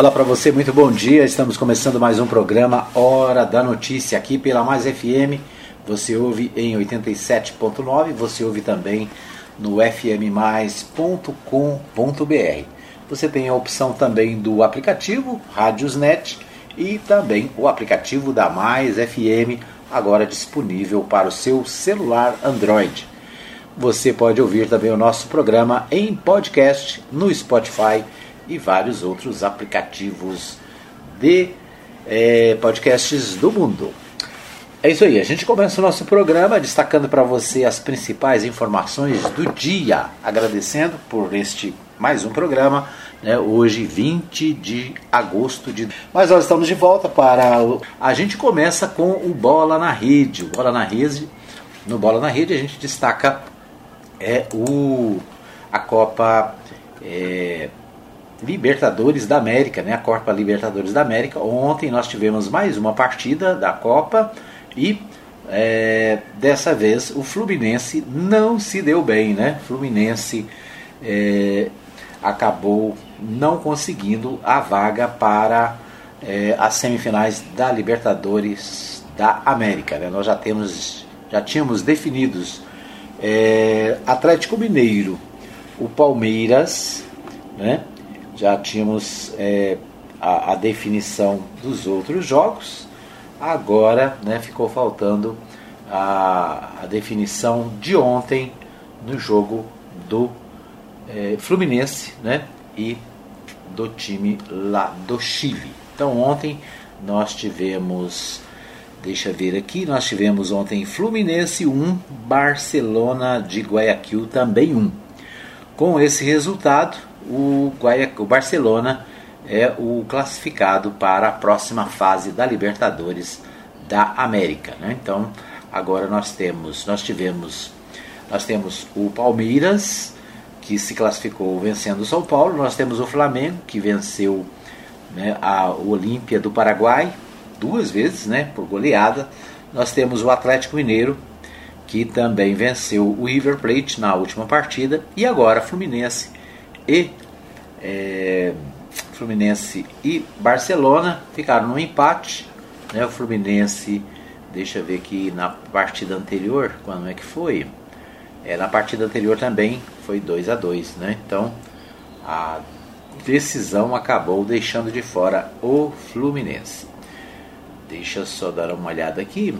Olá para você, muito bom dia. Estamos começando mais um programa Hora da Notícia aqui pela Mais FM. Você ouve em 87.9, você ouve também no fmmais.com.br. Você tem a opção também do aplicativo Rádiosnet e também o aplicativo da Mais FM, agora disponível para o seu celular Android. Você pode ouvir também o nosso programa em podcast no Spotify e vários outros aplicativos de é, podcasts do mundo. É isso aí, a gente começa o nosso programa destacando para você as principais informações do dia, agradecendo por este mais um programa, né, hoje 20 de agosto de. Mas nós estamos de volta para. A gente começa com o Bola na Rede. O Bola na Rede, no Bola na Rede a gente destaca é, o, a Copa é, Libertadores da América, né? a Copa Libertadores da América. Ontem nós tivemos mais uma partida da Copa e é, dessa vez o Fluminense não se deu bem, né? Fluminense é, acabou não conseguindo a vaga para é, as semifinais da Libertadores da América. Né? Nós já temos, já tínhamos definidos é, Atlético Mineiro, o Palmeiras, né? Já tínhamos é, a, a, definição dos outros jogos, agora né, ficou faltando a, a, definição de ontem no jogo do é, Fluminense né, e do time lá do Chile. Então ontem nós tivemos, deixa ver aqui, nós tivemos ontem Fluminense 1, Barcelona de Guayaquil também 1. Com esse resultado, o, o Barcelona é o classificado para a próxima fase da Libertadores da América. Né? Então, agora nós temos, nós tivemos, nós temos o Palmeiras que se classificou vencendo o São Paulo, nós temos o Flamengo que venceu né, a, Olímpia do Paraguai duas vezes, né, por goleada. Nós temos o Atlético Mineiro que também venceu o River Plate na última partida e agora Fluminense e é, Fluminense e Barcelona ficaram no empate. Né? O Fluminense, deixa eu ver aqui na partida anterior, quando é que foi? É, na partida anterior também foi 2 a 2 né? Então a decisão acabou deixando de fora o Fluminense. Deixa eu só dar uma olhada aqui.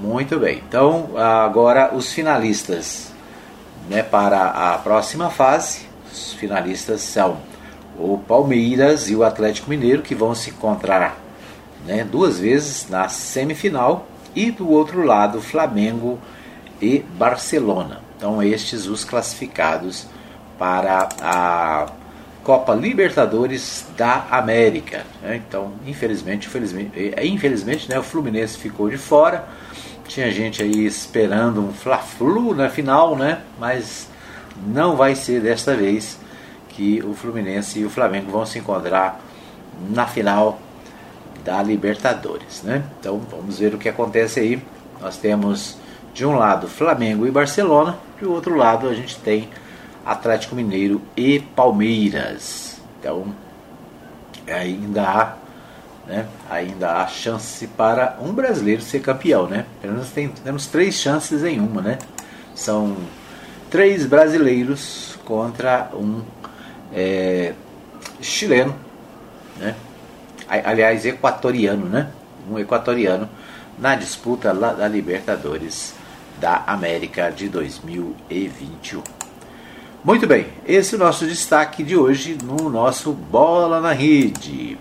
Muito bem. Então, agora os finalistas né, para a próxima fase. Os finalistas são o Palmeiras e o Atlético Mineiro, que vão se encontrar né, duas vezes na semifinal. E do outro lado, Flamengo e Barcelona. Então, estes os classificados para a Copa Libertadores da América. Né? Então, infelizmente, infelizmente, é, infelizmente né, o Fluminense ficou de fora tinha gente aí esperando um Fla-Flu na final, né? Mas não vai ser desta vez que o Fluminense e o Flamengo vão se encontrar na final da Libertadores, né? Então vamos ver o que acontece aí. Nós temos de um lado Flamengo e Barcelona, do outro lado a gente tem Atlético Mineiro e Palmeiras. Então ainda há né, ainda há chance para um brasileiro ser campeão, né? Pelo menos tem, temos três chances em uma, né? São três brasileiros contra um é, chileno, né? Aliás, equatoriano, né? Um equatoriano na disputa da Libertadores da América de 2021. Muito bem, esse é o nosso destaque de hoje no nosso Bola na Rede.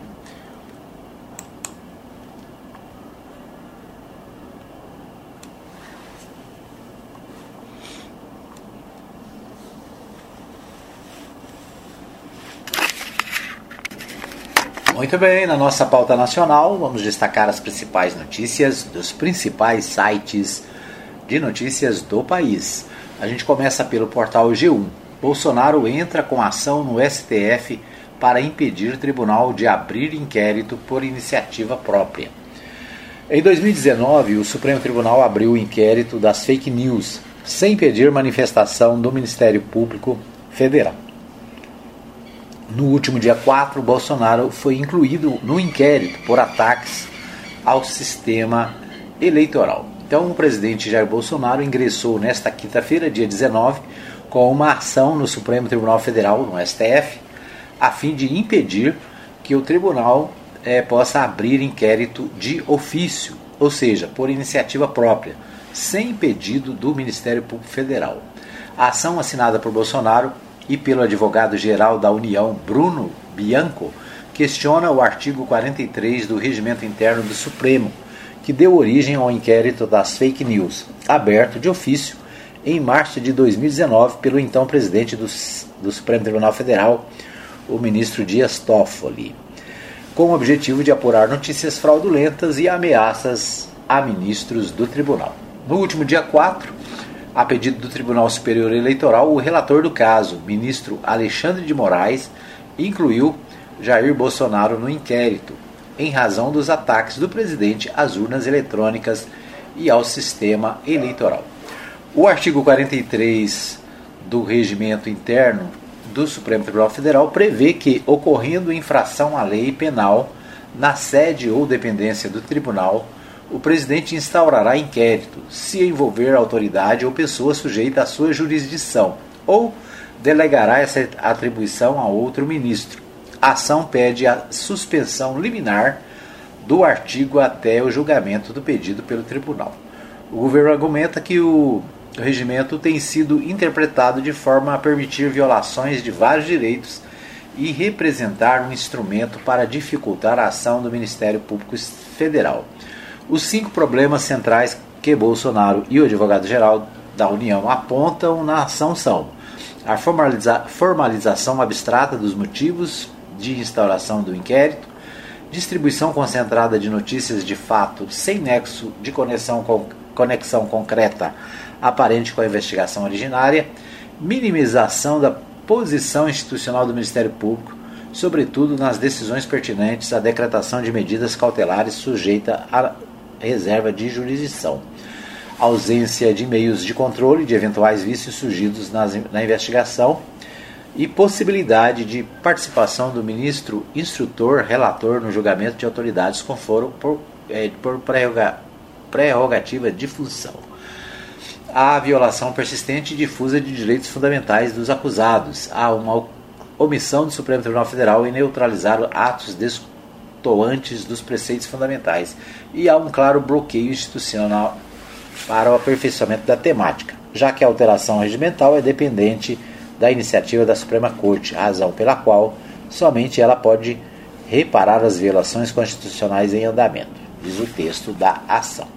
Muito bem, na nossa pauta nacional, vamos destacar as principais notícias dos principais sites de notícias do país. A gente começa pelo portal G1. Bolsonaro entra com ação no STF para impedir tribunal de abrir inquérito por iniciativa própria. Em 2019, o Supremo Tribunal abriu o inquérito das fake news, sem pedir manifestação do Ministério Público Federal. No último dia 4, Bolsonaro foi incluído no inquérito por ataques ao sistema eleitoral. Então, o presidente Jair Bolsonaro ingressou nesta quinta-feira, dia 19, com uma ação no Supremo Tribunal Federal, no STF, a fim de impedir que o tribunal é, possa abrir inquérito de ofício, ou seja, por iniciativa própria, sem pedido do Ministério Público Federal. A ação assinada por Bolsonaro e pelo advogado-geral da União, Bruno Bianco, questiona o artigo 43 do Regimento Interno do Supremo, que deu origem ao inquérito das fake news, aberto de ofício em março de 2019 pelo então presidente do, do Supremo Tribunal Federal, o ministro Dias Toffoli, com o objetivo de apurar notícias fraudulentas e ameaças a ministros do tribunal. No último dia 4, a pedido do Tribunal Superior Eleitoral, o relator do caso, ministro Alexandre de Moraes, incluiu Jair Bolsonaro no inquérito, em razão dos ataques do presidente às urnas eletrônicas e ao sistema eleitoral. O artigo 43 do regimento interno do Supremo Tribunal Federal prevê que, ocorrendo infração à lei penal na sede ou dependência do tribunal, o presidente instaurará inquérito se envolver autoridade ou pessoa sujeita à sua jurisdição, ou delegará essa atribuição a outro ministro. A ação pede a suspensão liminar do artigo até o julgamento do pedido pelo tribunal. O governo argumenta que o regimento tem sido interpretado de forma a permitir violações de vários direitos e representar um instrumento para dificultar a ação do Ministério Público Federal. Os cinco problemas centrais que Bolsonaro e o advogado-geral da União apontam na ação são a formaliza formalização abstrata dos motivos de instauração do inquérito, distribuição concentrada de notícias de fato sem nexo de conexão, conexão concreta aparente com a investigação originária, minimização da posição institucional do Ministério Público, sobretudo nas decisões pertinentes à decretação de medidas cautelares sujeita a reserva de jurisdição, ausência de meios de controle de eventuais vícios surgidos nas, na investigação e possibilidade de participação do ministro instrutor relator no julgamento de autoridades com foro por, é, por prerrogativa de função. Há violação persistente e difusa de direitos fundamentais dos acusados. Há uma omissão do Supremo Tribunal Federal em neutralizar atos antes dos preceitos fundamentais e há um claro bloqueio institucional para o aperfeiçoamento da temática, já que a alteração regimental é dependente da iniciativa da Suprema Corte, razão pela qual somente ela pode reparar as violações constitucionais em andamento, diz o texto da ação.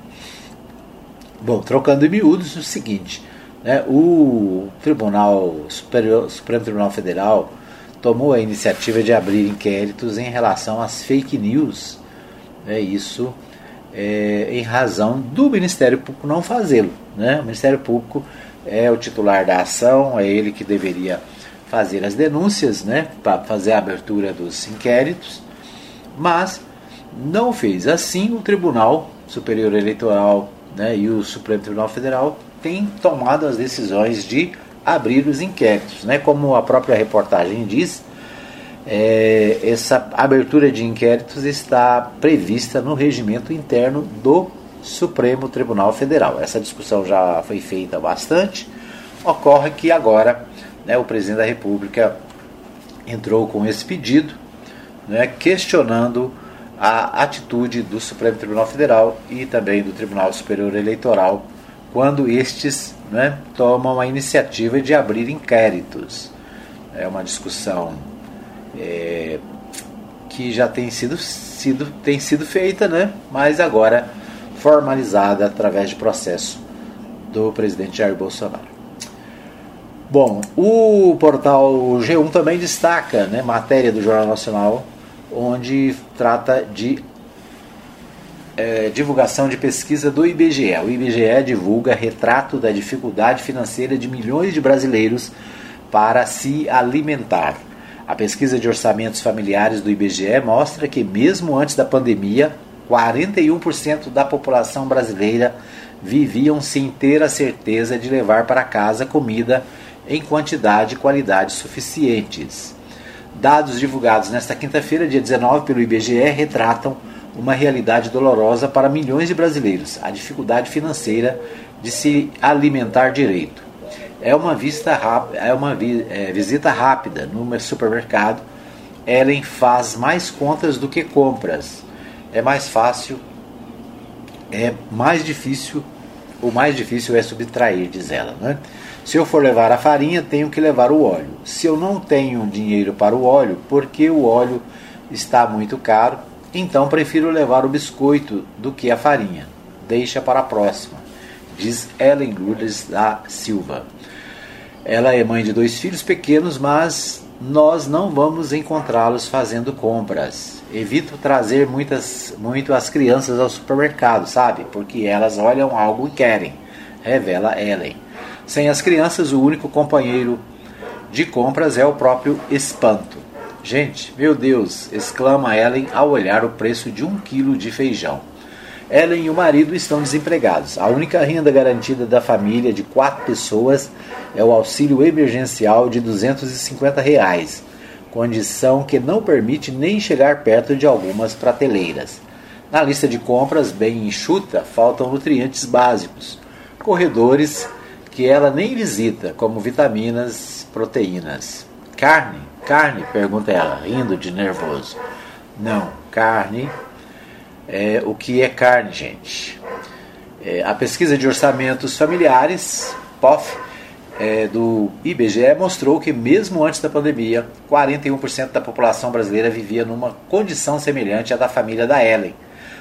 Bom, trocando em miúdos, o seguinte: né, o Tribunal Superior, Supremo Tribunal Federal tomou a iniciativa de abrir inquéritos em relação às fake news. É isso é, em razão do Ministério Público não fazê-lo. Né? O Ministério Público é o titular da ação, é ele que deveria fazer as denúncias, né, para fazer a abertura dos inquéritos, mas não fez. Assim, o Tribunal Superior Eleitoral né, e o Supremo Tribunal Federal têm tomado as decisões de abrir os inquéritos. Né? Como a própria reportagem diz, é, essa abertura de inquéritos está prevista no regimento interno do Supremo Tribunal Federal. Essa discussão já foi feita bastante. Ocorre que agora né, o presidente da República entrou com esse pedido, né, questionando a atitude do Supremo Tribunal Federal e também do Tribunal Superior Eleitoral quando estes né, tomam a iniciativa de abrir inquéritos. É uma discussão é, que já tem sido, sido, tem sido feita, né, mas agora formalizada através de processo do presidente Jair Bolsonaro. Bom, o portal G1 também destaca né, matéria do Jornal Nacional, onde trata de é, divulgação de pesquisa do IBGE. O IBGE divulga retrato da dificuldade financeira de milhões de brasileiros para se alimentar. A pesquisa de orçamentos familiares do IBGE mostra que, mesmo antes da pandemia, 41% da população brasileira viviam sem ter a certeza de levar para casa comida em quantidade e qualidade suficientes. Dados divulgados nesta quinta-feira, dia 19, pelo IBGE, retratam uma realidade dolorosa para milhões de brasileiros: a dificuldade financeira de se alimentar direito. É uma, vista é uma vi é, visita rápida no supermercado. Ellen faz mais contas do que compras. É mais fácil, é mais difícil, o mais difícil é subtrair, diz ela. Né? Se eu for levar a farinha, tenho que levar o óleo. Se eu não tenho dinheiro para o óleo, porque o óleo está muito caro, então prefiro levar o biscoito do que a farinha. Deixa para a próxima, diz Ellen Lourdes da Silva. Ela é mãe de dois filhos pequenos, mas nós não vamos encontrá-los fazendo compras. Evito trazer muitas, muito as crianças ao supermercado, sabe? Porque elas olham algo e querem, revela Ellen. Sem as crianças, o único companheiro de compras é o próprio espanto. Gente, meu Deus! exclama Ellen ao olhar o preço de um quilo de feijão. Ellen e o marido estão desempregados. A única renda garantida da família de quatro pessoas é o auxílio emergencial de 250 reais, condição que não permite nem chegar perto de algumas prateleiras. Na lista de compras, bem enxuta, faltam nutrientes básicos, corredores que ela nem visita, como vitaminas, proteínas. Carne? Carne? pergunta ela, rindo de nervoso. Não, carne. É, o que é carne, gente? É, a pesquisa de orçamentos familiares, POF, é, do IBGE mostrou que, mesmo antes da pandemia, 41% da população brasileira vivia numa condição semelhante à da família da Ellen,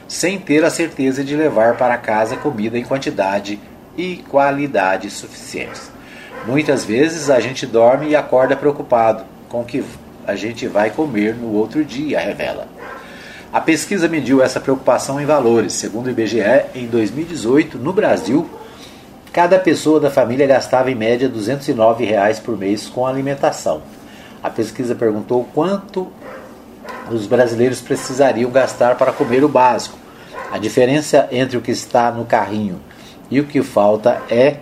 sem ter a certeza de levar para casa comida em quantidade e qualidade suficientes. Muitas vezes a gente dorme e acorda preocupado com que a gente vai comer no outro dia, revela. A pesquisa mediu essa preocupação em valores. Segundo o IBGE, em 2018, no Brasil, cada pessoa da família gastava em média 209 reais por mês com alimentação. A pesquisa perguntou quanto os brasileiros precisariam gastar para comer o básico. A diferença entre o que está no carrinho e o que falta é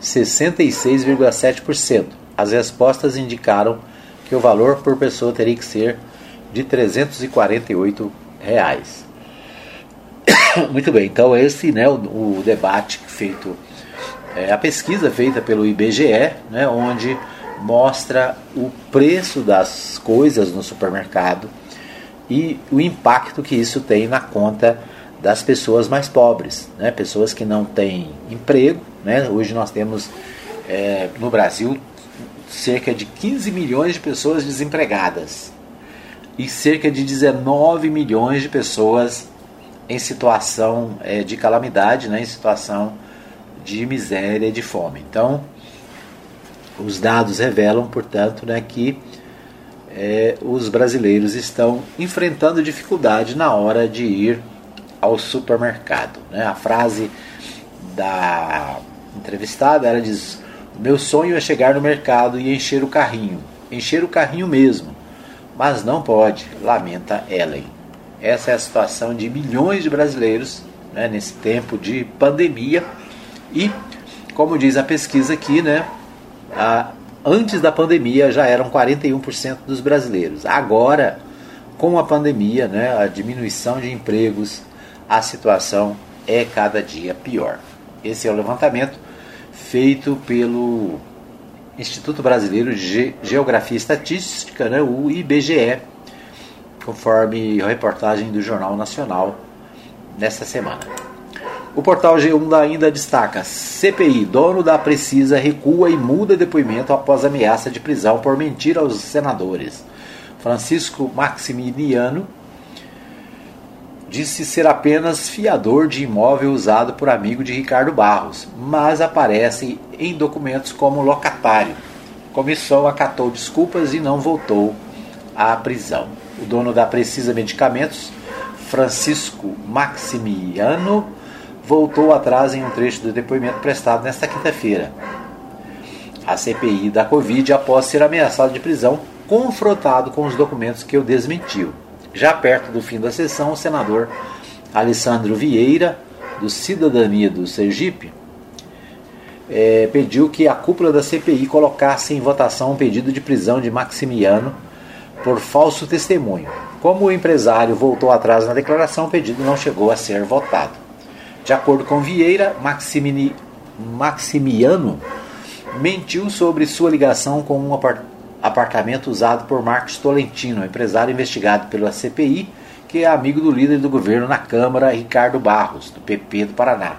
66,7%. As respostas indicaram que o valor por pessoa teria que ser de 348 reais. Muito bem, então esse né, o, o debate feito, é, a pesquisa feita pelo IBGE, né, onde mostra o preço das coisas no supermercado e o impacto que isso tem na conta das pessoas mais pobres, né? pessoas que não têm emprego. Né? Hoje nós temos é, no Brasil cerca de 15 milhões de pessoas desempregadas e cerca de 19 milhões de pessoas em situação é, de calamidade, né? em situação de miséria e de fome. Então, os dados revelam, portanto, né, que é, os brasileiros estão enfrentando dificuldade na hora de ir ao supermercado. Né? A frase da entrevistada ela diz: Meu sonho é chegar no mercado e encher o carrinho, encher o carrinho mesmo, mas não pode, lamenta Ellen. Essa é a situação de milhões de brasileiros né, nesse tempo de pandemia e, como diz a pesquisa aqui, né, a, antes da pandemia já eram 41% dos brasileiros. Agora, com a pandemia, né, a diminuição de empregos, a situação é cada dia pior. Esse é o levantamento feito pelo Instituto Brasileiro de Geografia e Estatística, né, o IBGE, conforme a reportagem do Jornal Nacional nesta semana. O portal G1 ainda destaca: CPI, dono da Precisa, recua e muda depoimento após ameaça de prisão por mentir aos senadores. Francisco Maximiliano disse ser apenas fiador de imóvel usado por amigo de Ricardo Barros, mas aparece em documentos como locatário. Comissão acatou desculpas e não voltou à prisão. O dono da Precisa Medicamentos, Francisco Maximiano, voltou atrás em um trecho do depoimento prestado nesta quinta-feira. A CPI da Covid após ser ameaçado de prisão, confrontado com os documentos que o desmentiu. Já perto do fim da sessão, o senador Alessandro Vieira, do Cidadania do Sergipe, é, pediu que a cúpula da CPI colocasse em votação um pedido de prisão de Maximiano por falso testemunho. Como o empresário voltou atrás na declaração, o pedido não chegou a ser votado. De acordo com Vieira, Maximini, Maximiano mentiu sobre sua ligação com um apartamento usado por Marcos Tolentino, empresário investigado pela CPI, que é amigo do líder do governo na Câmara, Ricardo Barros, do PP do Paraná.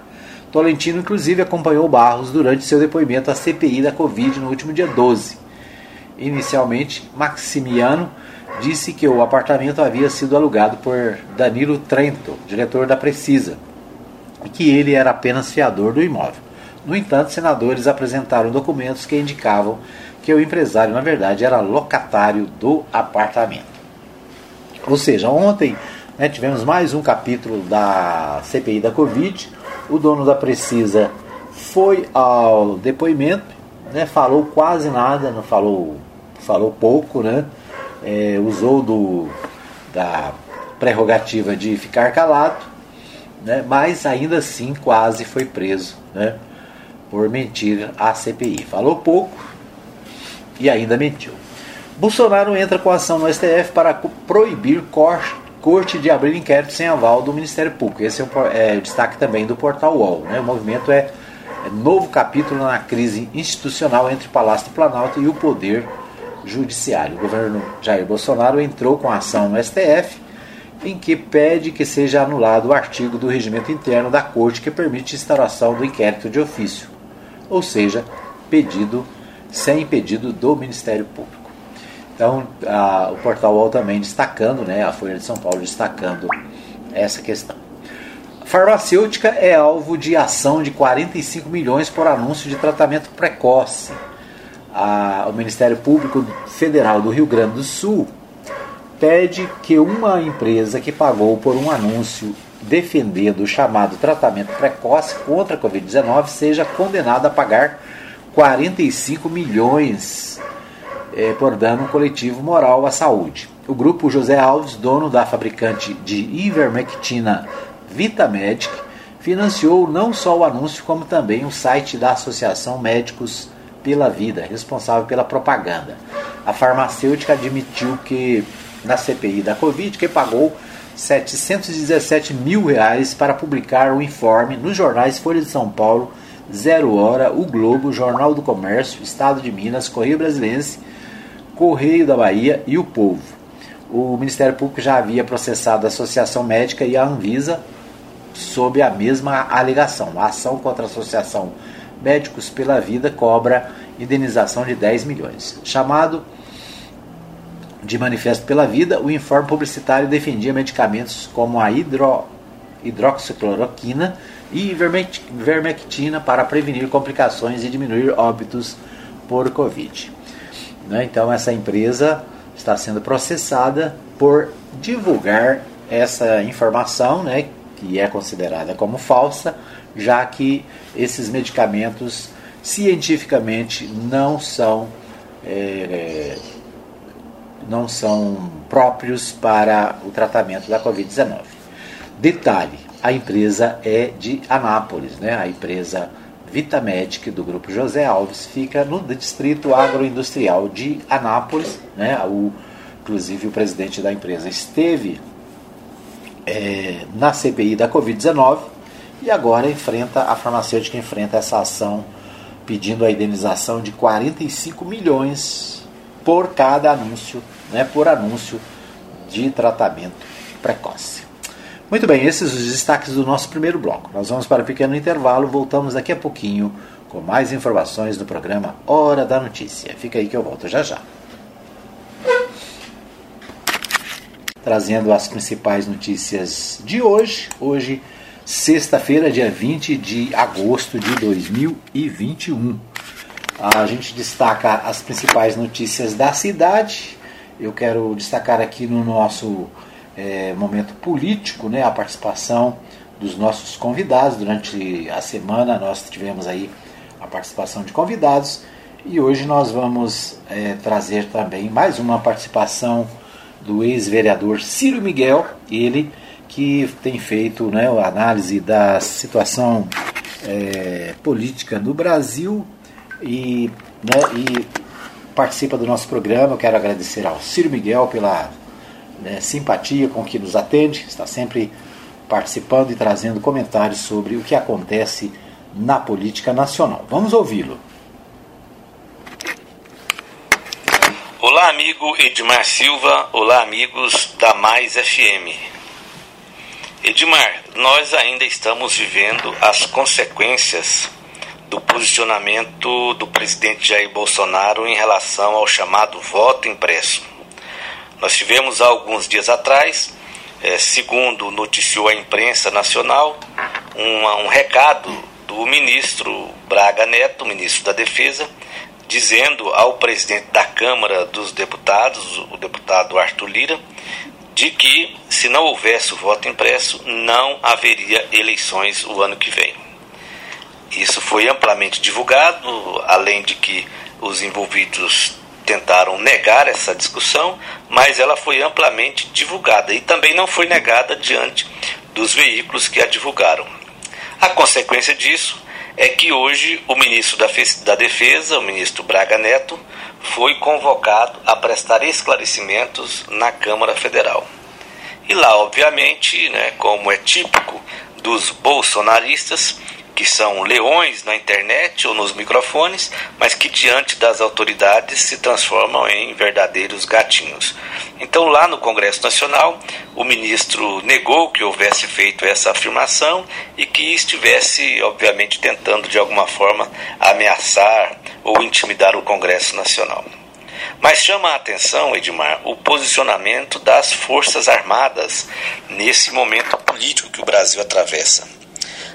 Tolentino, inclusive, acompanhou Barros durante seu depoimento à CPI da Covid no último dia 12. Inicialmente, Maximiano disse que o apartamento havia sido alugado por Danilo Trento, diretor da Precisa, e que ele era apenas fiador do imóvel. No entanto, senadores apresentaram documentos que indicavam que o empresário, na verdade, era locatário do apartamento. Ou seja, ontem né, tivemos mais um capítulo da CPI da Covid. O dono da Precisa foi ao depoimento, né, falou quase nada, não falou, falou pouco, né, é, usou do, da prerrogativa de ficar calado, né, mas ainda assim quase foi preso né, por mentir à CPI. Falou pouco e ainda mentiu. Bolsonaro entra com ação no STF para proibir corte de abrir inquérito sem aval do Ministério Público. Esse é o, é, o destaque também do portal UOL. Né? O movimento é, é novo capítulo na crise institucional entre Palácio do Planalto e o Poder Judiciário. O governo Jair Bolsonaro entrou com ação no STF em que pede que seja anulado o artigo do regimento interno da Corte que permite instauração do inquérito de ofício, ou seja, pedido sem pedido do Ministério Público. Então, a, o Portal UOL também destacando, né, a Folha de São Paulo destacando essa questão. Farmacêutica é alvo de ação de 45 milhões por anúncio de tratamento precoce. A, o Ministério Público Federal do Rio Grande do Sul pede que uma empresa que pagou por um anúncio defendendo o chamado tratamento precoce contra a Covid-19 seja condenada a pagar 45 milhões é, por dano coletivo moral à saúde. O grupo José Alves, dono da fabricante de ivermectina Vitamedic, financiou não só o anúncio, como também o site da Associação Médicos pela Vida, responsável pela propaganda. A farmacêutica admitiu que, na CPI da Covid, que pagou 717 mil reais para publicar o informe nos jornais Folha de São Paulo, Zero Hora, O Globo, Jornal do Comércio, Estado de Minas, Correio Brasilense Correio da Bahia e o Povo. O Ministério Público já havia processado a Associação Médica e a Anvisa sob a mesma alegação. A ação contra a Associação Médicos pela Vida cobra indenização de 10 milhões. Chamado de Manifesto pela Vida, o informe publicitário defendia medicamentos como a hidro, hidroxicloroquina e vermectina para prevenir complicações e diminuir óbitos por Covid. Né? Então, essa empresa está sendo processada por divulgar essa informação, né, que é considerada como falsa, já que esses medicamentos cientificamente não são é, não são próprios para o tratamento da Covid-19. Detalhe: a empresa é de Anápolis, né? A empresa Vitamedic do grupo José Alves fica no distrito agroindustrial de Anápolis, né? O, inclusive o presidente da empresa esteve é, na CPI da Covid-19 e agora enfrenta a farmacêutica enfrenta essa ação pedindo a indenização de 45 milhões por cada anúncio, né? Por anúncio de tratamento precoce. Muito bem, esses os destaques do nosso primeiro bloco. Nós vamos para um pequeno intervalo, voltamos daqui a pouquinho com mais informações do programa Hora da Notícia. Fica aí que eu volto já já. Trazendo as principais notícias de hoje. Hoje, sexta-feira, dia 20 de agosto de 2021. A gente destaca as principais notícias da cidade. Eu quero destacar aqui no nosso é, momento político, né, a participação dos nossos convidados. Durante a semana nós tivemos aí a participação de convidados e hoje nós vamos é, trazer também mais uma participação do ex-vereador Ciro Miguel, ele que tem feito né, a análise da situação é, política no Brasil e, né, e participa do nosso programa. Eu quero agradecer ao Ciro Miguel pela né, simpatia com que nos atende, está sempre participando e trazendo comentários sobre o que acontece na política nacional. Vamos ouvi-lo. Olá, amigo Edmar Silva. Olá, amigos da Mais FM. Edmar, nós ainda estamos vivendo as consequências do posicionamento do presidente Jair Bolsonaro em relação ao chamado voto impresso. Nós tivemos há alguns dias atrás, é, segundo noticiou a imprensa nacional, uma, um recado do ministro Braga Neto, ministro da Defesa, dizendo ao presidente da Câmara dos Deputados, o deputado Arthur Lira, de que se não houvesse o voto impresso, não haveria eleições o ano que vem. Isso foi amplamente divulgado, além de que os envolvidos tentaram negar essa discussão, mas ela foi amplamente divulgada e também não foi negada diante dos veículos que a divulgaram. A consequência disso é que hoje o ministro da Defesa, o ministro Braga Neto, foi convocado a prestar esclarecimentos na Câmara Federal. E lá, obviamente, né, como é típico dos bolsonaristas, que são leões na internet ou nos microfones, mas que diante das autoridades se transformam em verdadeiros gatinhos. Então, lá no Congresso Nacional, o ministro negou que houvesse feito essa afirmação e que estivesse, obviamente, tentando de alguma forma ameaçar ou intimidar o Congresso Nacional. Mas chama a atenção, Edmar, o posicionamento das Forças Armadas nesse momento político que o Brasil atravessa.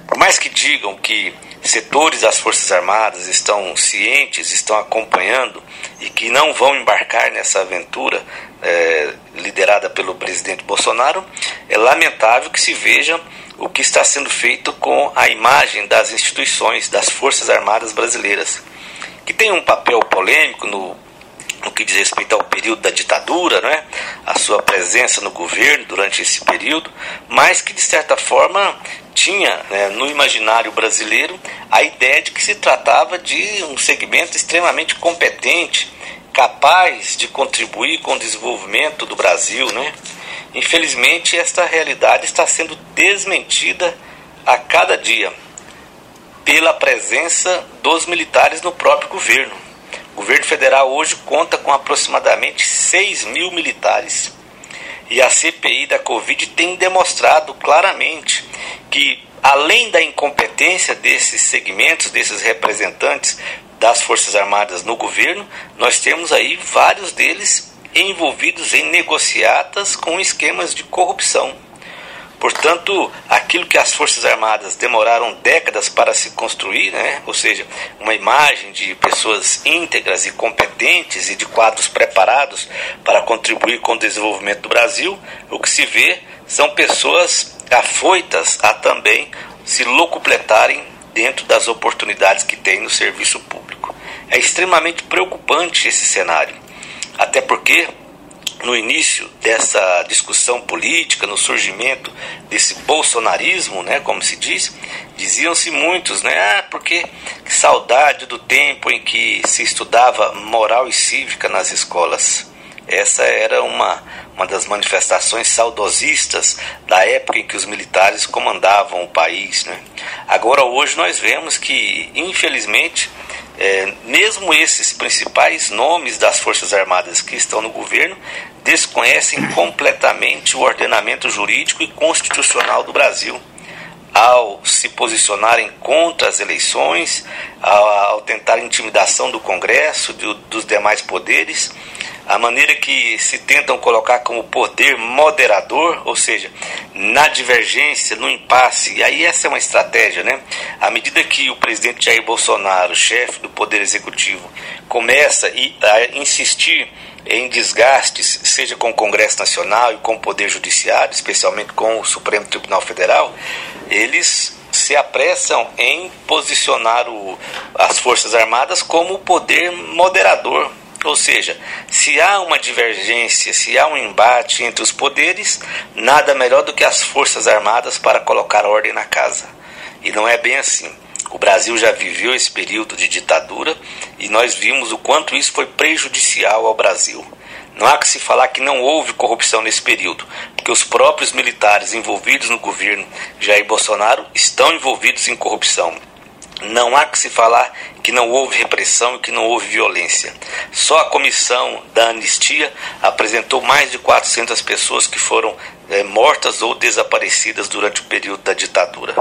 Por mais que digam que setores das Forças Armadas estão cientes, estão acompanhando e que não vão embarcar nessa aventura é, liderada pelo presidente Bolsonaro, é lamentável que se veja o que está sendo feito com a imagem das instituições das Forças Armadas brasileiras, que tem um papel polêmico no no que diz respeito ao período da ditadura, né? a sua presença no governo durante esse período, mas que de certa forma tinha né, no imaginário brasileiro a ideia de que se tratava de um segmento extremamente competente, capaz de contribuir com o desenvolvimento do Brasil. Né? Infelizmente, esta realidade está sendo desmentida a cada dia pela presença dos militares no próprio governo. O governo federal hoje conta com aproximadamente 6 mil militares. E a CPI da Covid tem demonstrado claramente que, além da incompetência desses segmentos, desses representantes das Forças Armadas no governo, nós temos aí vários deles envolvidos em negociatas com esquemas de corrupção. Portanto, aquilo que as Forças Armadas demoraram décadas para se construir, né, ou seja, uma imagem de pessoas íntegras e competentes e de quadros preparados para contribuir com o desenvolvimento do Brasil, o que se vê são pessoas afoitas a também se locupletarem dentro das oportunidades que têm no serviço público. É extremamente preocupante esse cenário, até porque no início dessa discussão política, no surgimento desse bolsonarismo, né, como se diz, diziam-se muitos, né, ah, porque que saudade do tempo em que se estudava moral e cívica nas escolas. Essa era uma, uma das manifestações saudosistas da época em que os militares comandavam o país. Né? Agora, hoje, nós vemos que, infelizmente, é, mesmo esses principais nomes das Forças Armadas que estão no governo desconhecem completamente o ordenamento jurídico e constitucional do Brasil. Ao se posicionarem contra as eleições, ao, ao tentar intimidação do Congresso, do, dos demais poderes, a maneira que se tentam colocar como poder moderador, ou seja, na divergência, no impasse, e aí essa é uma estratégia, né? À medida que o presidente Jair Bolsonaro, chefe do Poder Executivo, começa a insistir em desgastes, seja com o Congresso Nacional e com o Poder Judiciário, especialmente com o Supremo Tribunal Federal, eles se apressam em posicionar o, as Forças Armadas como o poder moderador ou seja, se há uma divergência, se há um embate entre os poderes, nada melhor do que as Forças Armadas para colocar ordem na casa. E não é bem assim. O Brasil já viveu esse período de ditadura e nós vimos o quanto isso foi prejudicial ao Brasil. Não há que se falar que não houve corrupção nesse período, porque os próprios militares envolvidos no governo Jair Bolsonaro estão envolvidos em corrupção. Não há que se falar que não houve repressão e que não houve violência. Só a comissão da anistia apresentou mais de 400 pessoas que foram é, mortas ou desaparecidas durante o período da ditadura.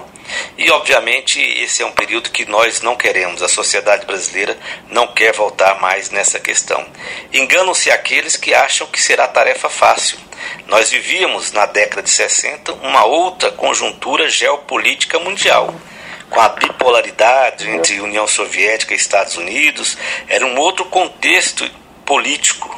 E, obviamente, esse é um período que nós não queremos, a sociedade brasileira não quer voltar mais nessa questão. Enganam-se aqueles que acham que será tarefa fácil. Nós vivíamos, na década de 60, uma outra conjuntura geopolítica mundial com a bipolaridade entre União Soviética e Estados Unidos, era um outro contexto político.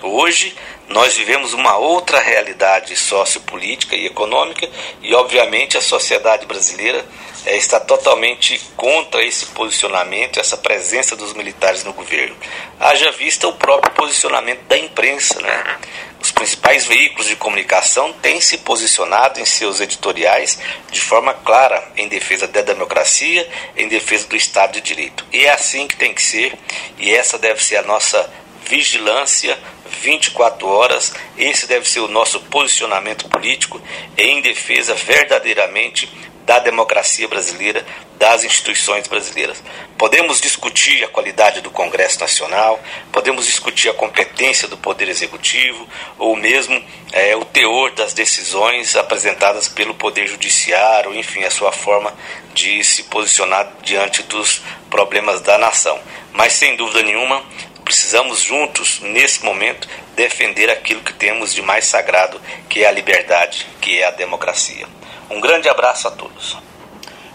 Hoje nós vivemos uma outra realidade sociopolítica e econômica e, obviamente, a sociedade brasileira é, está totalmente contra esse posicionamento, essa presença dos militares no governo. Haja vista o próprio posicionamento da imprensa. Né? Os principais veículos de comunicação têm se posicionado em seus editoriais de forma clara em defesa da democracia, em defesa do Estado de Direito. E é assim que tem que ser, e essa deve ser a nossa vigilância 24 horas. Esse deve ser o nosso posicionamento político em defesa verdadeiramente da democracia brasileira, das instituições brasileiras. Podemos discutir a qualidade do Congresso Nacional, podemos discutir a competência do Poder Executivo, ou mesmo é, o teor das decisões apresentadas pelo Poder Judiciário, enfim, a sua forma de se posicionar diante dos problemas da nação. Mas, sem dúvida nenhuma, precisamos juntos, nesse momento, defender aquilo que temos de mais sagrado, que é a liberdade, que é a democracia. Um grande abraço a todos.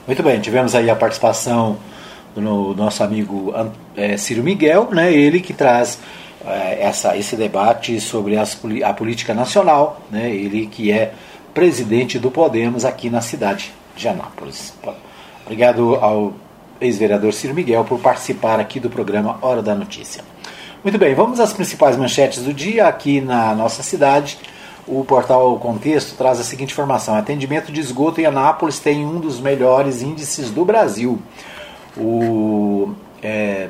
Muito bem, tivemos aí a participação do nosso amigo é, Ciro Miguel, né, ele que traz é, essa, esse debate sobre as, a política nacional, né, ele que é presidente do Podemos aqui na cidade de Anápolis. Obrigado ao ex-vereador Ciro Miguel por participar aqui do programa Hora da Notícia. Muito bem, vamos às principais manchetes do dia aqui na nossa cidade. O portal Contexto traz a seguinte informação: atendimento de esgoto em Anápolis tem um dos melhores índices do Brasil. O, é,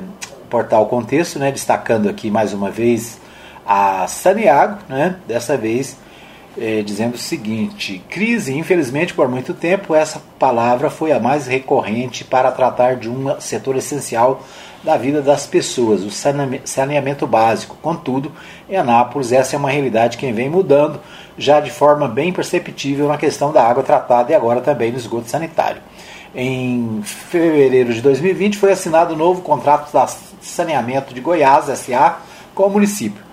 portal Contexto, né, destacando aqui mais uma vez a Saniago, né, dessa vez é, dizendo o seguinte: crise, infelizmente, por muito tempo, essa palavra foi a mais recorrente para tratar de um setor essencial da vida das pessoas, o saneamento básico. Contudo, em Anápolis, essa é uma realidade que vem mudando já de forma bem perceptível na questão da água tratada e agora também no esgoto sanitário. Em fevereiro de 2020 foi assinado o novo contrato de saneamento de Goiás, SA, com o município.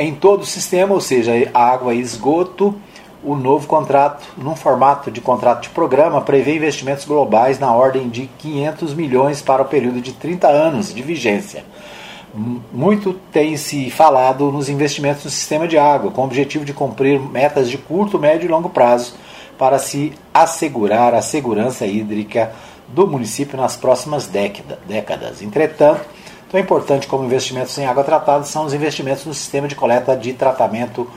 Em todo o sistema, ou seja, água e esgoto, o novo contrato, num formato de contrato de programa, prevê investimentos globais na ordem de 500 milhões para o período de 30 anos de vigência. Muito tem se falado nos investimentos no sistema de água, com o objetivo de cumprir metas de curto, médio e longo prazo para se assegurar a segurança hídrica do município nas próximas décadas. Entretanto, tão importante como investimentos em água tratada são os investimentos no sistema de coleta de tratamento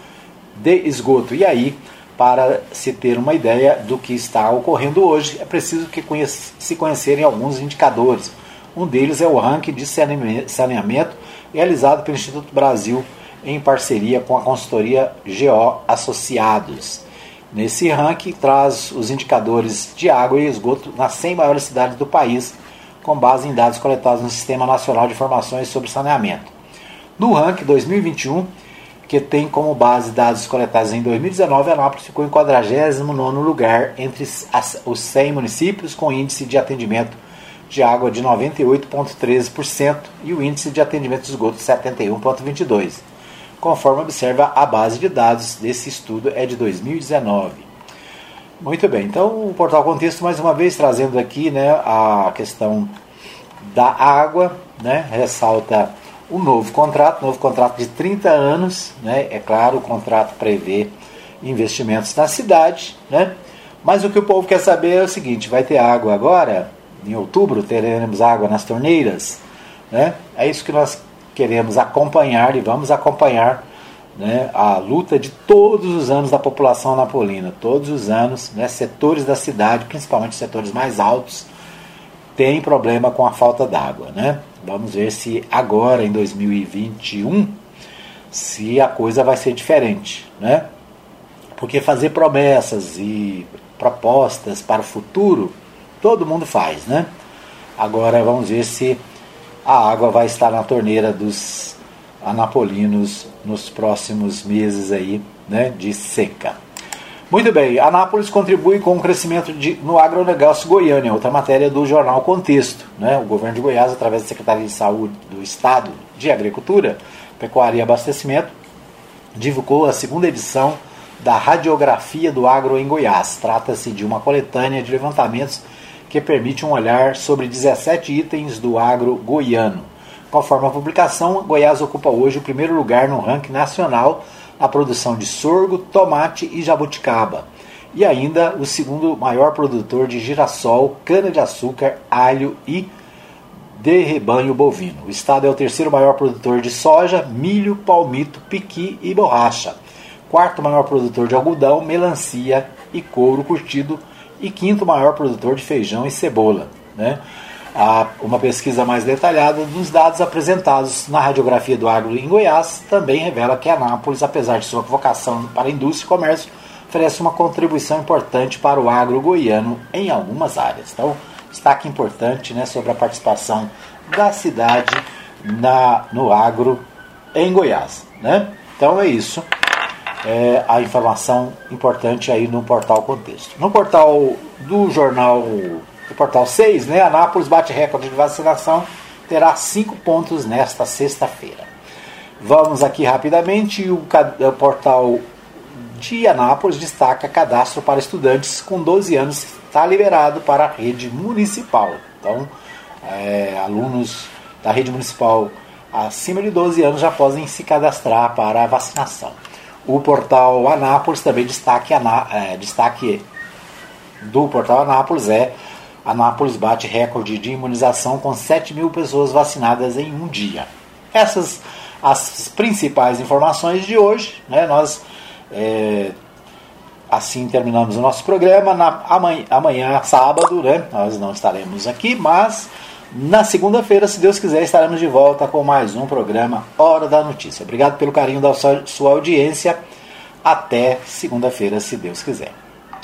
de esgoto. E aí, para se ter uma ideia do que está ocorrendo hoje, é preciso que conhece, se conhecerem alguns indicadores. Um deles é o ranking de saneamento realizado pelo Instituto Brasil em parceria com a consultoria GO Associados. Nesse ranking traz os indicadores de água e esgoto nas 100 maiores cidades do país, com base em dados coletados no Sistema Nacional de Informações sobre Saneamento. No ranking 2021, que tem como base dados coletados em 2019, Anápolis ficou em 49 lugar entre as, os 100 municípios com índice de atendimento de água de 98,13% e o índice de atendimento de esgoto 71,22%. Conforme observa a base de dados desse estudo é de 2019. Muito bem, então o Portal Contexto mais uma vez trazendo aqui né, a questão da água, né, ressalta o novo contrato, novo contrato de 30 anos, né? É claro, o contrato prevê investimentos na cidade, né? Mas o que o povo quer saber é o seguinte: vai ter água agora? Em outubro teremos água nas torneiras, né? É isso que nós queremos acompanhar e vamos acompanhar né, a luta de todos os anos da população napolina, todos os anos, né, setores da cidade, principalmente setores mais altos, tem problema com a falta d'água, né? Vamos ver se agora em 2021 se a coisa vai ser diferente, né? Porque fazer promessas e propostas para o futuro todo mundo faz, né? Agora vamos ver se a água vai estar na torneira dos anapolinos nos próximos meses aí, né, de seca. Muito bem, Anápolis contribui com o crescimento de, no agronegócio Goiânia, outra matéria do jornal Contexto. Né? O governo de Goiás, através da Secretaria de Saúde do Estado de Agricultura, Pecuária e Abastecimento, divulgou a segunda edição da Radiografia do Agro em Goiás. Trata-se de uma coletânea de levantamentos que permite um olhar sobre 17 itens do agro goiano. Conforme a publicação, Goiás ocupa hoje o primeiro lugar no ranking nacional a produção de sorgo, tomate e jabuticaba. E ainda o segundo maior produtor de girassol, cana-de-açúcar, alho e de rebanho bovino. O estado é o terceiro maior produtor de soja, milho, palmito, piqui e borracha. Quarto maior produtor de algodão, melancia e couro curtido. E quinto maior produtor de feijão e cebola. Né? Uma pesquisa mais detalhada dos dados apresentados na radiografia do agro em Goiás também revela que Anápolis, apesar de sua vocação para a indústria e comércio, oferece uma contribuição importante para o agro goiano em algumas áreas. Então, destaque importante né, sobre a participação da cidade na, no agro em Goiás. Né? Então é isso. É a informação importante aí no portal Contexto. No portal do jornal do portal 6, né, Anápolis bate recorde de vacinação, terá 5 pontos nesta sexta-feira. Vamos aqui rapidamente, o, o portal de Anápolis destaca cadastro para estudantes com 12 anos está liberado para a rede municipal. Então, é, alunos da rede municipal acima de 12 anos já podem se cadastrar para a vacinação. O portal Anápolis também destaque, é, destaque do portal Anápolis é Anápolis bate recorde de imunização com 7 mil pessoas vacinadas em um dia. Essas as principais informações de hoje. Né? Nós é, assim terminamos o nosso programa. Na, amanhã, amanhã, sábado, né? nós não estaremos aqui, mas na segunda-feira, se Deus quiser, estaremos de volta com mais um programa Hora da Notícia. Obrigado pelo carinho da sua, sua audiência. Até segunda-feira, se Deus quiser.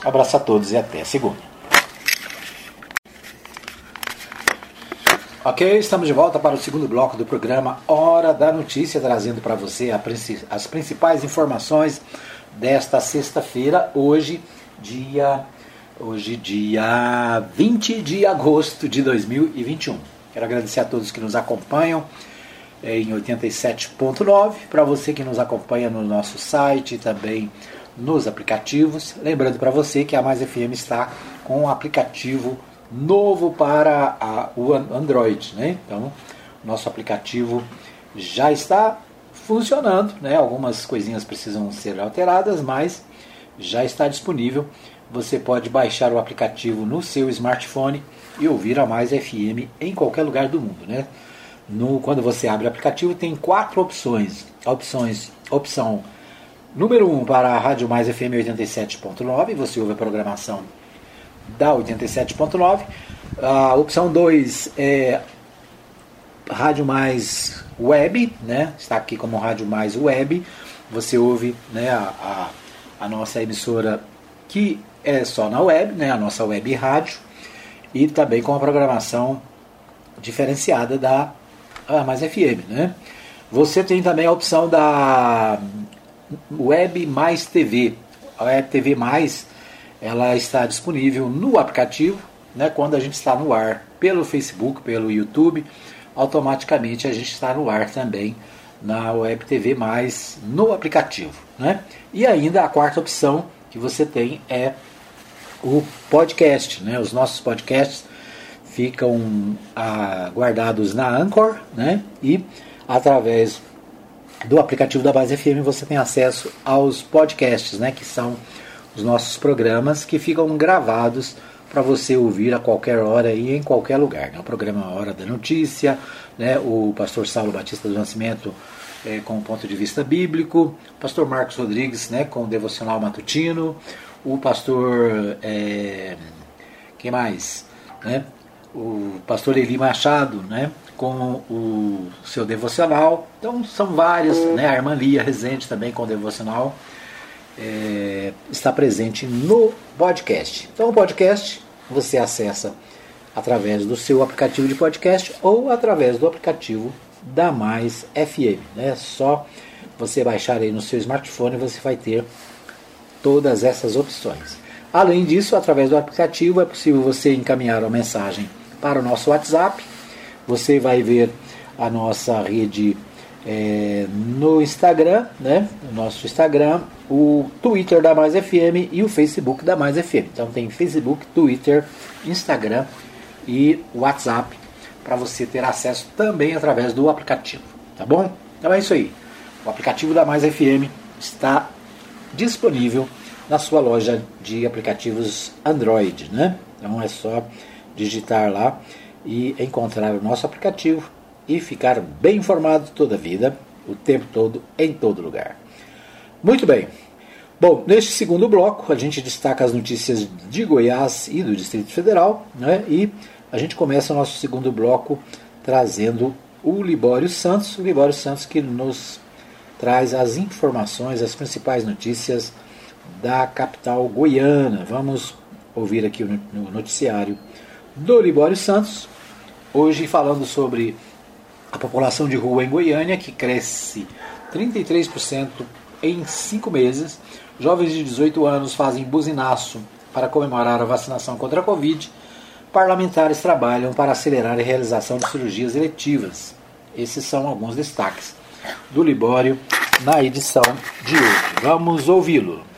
Abraço a todos e até segunda. Ok, estamos de volta para o segundo bloco do programa Hora da Notícia, trazendo para você as principais informações desta sexta-feira, hoje, dia, hoje, dia 20 de agosto de 2021. Quero agradecer a todos que nos acompanham em 87.9, para você que nos acompanha no nosso site e também nos aplicativos. Lembrando para você que a Mais FM está com o aplicativo novo para a, o Android. Né? Então, nosso aplicativo já está funcionando, né? algumas coisinhas precisam ser alteradas, mas já está disponível. Você pode baixar o aplicativo no seu smartphone e ouvir a Mais FM em qualquer lugar do mundo. Né? No, quando você abre o aplicativo, tem quatro opções. Opções opção número 1 um para a Rádio Mais FM 87.9, você ouve a programação da 87.9. A opção 2 é Rádio Mais Web, né? Está aqui como Rádio Mais Web. Você ouve né, a, a, a nossa emissora que é só na web, né? A nossa web rádio. E também com a programação diferenciada da Mais FM, né? Você tem também a opção da Web Mais TV. A Web TV Mais ela está disponível no aplicativo, né, quando a gente está no ar pelo Facebook, pelo YouTube, automaticamente a gente está no ar também na Web TV mais no aplicativo, né? E ainda a quarta opção que você tem é o podcast, né? Os nossos podcasts ficam ah, guardados na Anchor, né? E através do aplicativo da Base FM você tem acesso aos podcasts, né? Que são os nossos programas que ficam gravados para você ouvir a qualquer hora e em qualquer lugar. Né? O programa Hora da Notícia, né? o pastor Saulo Batista do Nascimento é, com o ponto de vista bíblico, o pastor Marcos Rodrigues né, com o devocional matutino, o pastor. É, quem mais? Né? o pastor Eli Machado, né? com o seu devocional. Então são vários, né? A irmã Lia Rezende também com o devocional é, está presente no podcast. Então o podcast você acessa através do seu aplicativo de podcast ou através do aplicativo da Mais FM. Né? Só você baixar aí no seu smartphone você vai ter todas essas opções. Além disso, através do aplicativo é possível você encaminhar uma mensagem para o nosso WhatsApp. Você vai ver a nossa rede é, no Instagram, né? O nosso Instagram, o Twitter da Mais FM e o Facebook da Mais FM. Então tem Facebook, Twitter, Instagram e WhatsApp para você ter acesso também através do aplicativo, tá bom? Então é isso aí. O aplicativo da Mais FM está disponível na sua loja de aplicativos Android, né? Então é só digitar lá e encontrar o nosso aplicativo e ficar bem informado toda a vida, o tempo todo, em todo lugar. Muito bem. Bom, neste segundo bloco a gente destaca as notícias de Goiás e do Distrito Federal, né? E a gente começa o nosso segundo bloco trazendo o Libório Santos, o Libório Santos que nos traz as informações, as principais notícias da capital goiana. Vamos ouvir aqui no noticiário do Libório Santos, hoje falando sobre a população de rua em Goiânia, que cresce 33% em cinco meses. Jovens de 18 anos fazem buzinaço para comemorar a vacinação contra a Covid. Parlamentares trabalham para acelerar a realização de cirurgias eletivas. Esses são alguns destaques do Libório na edição de hoje. Vamos ouvi-lo.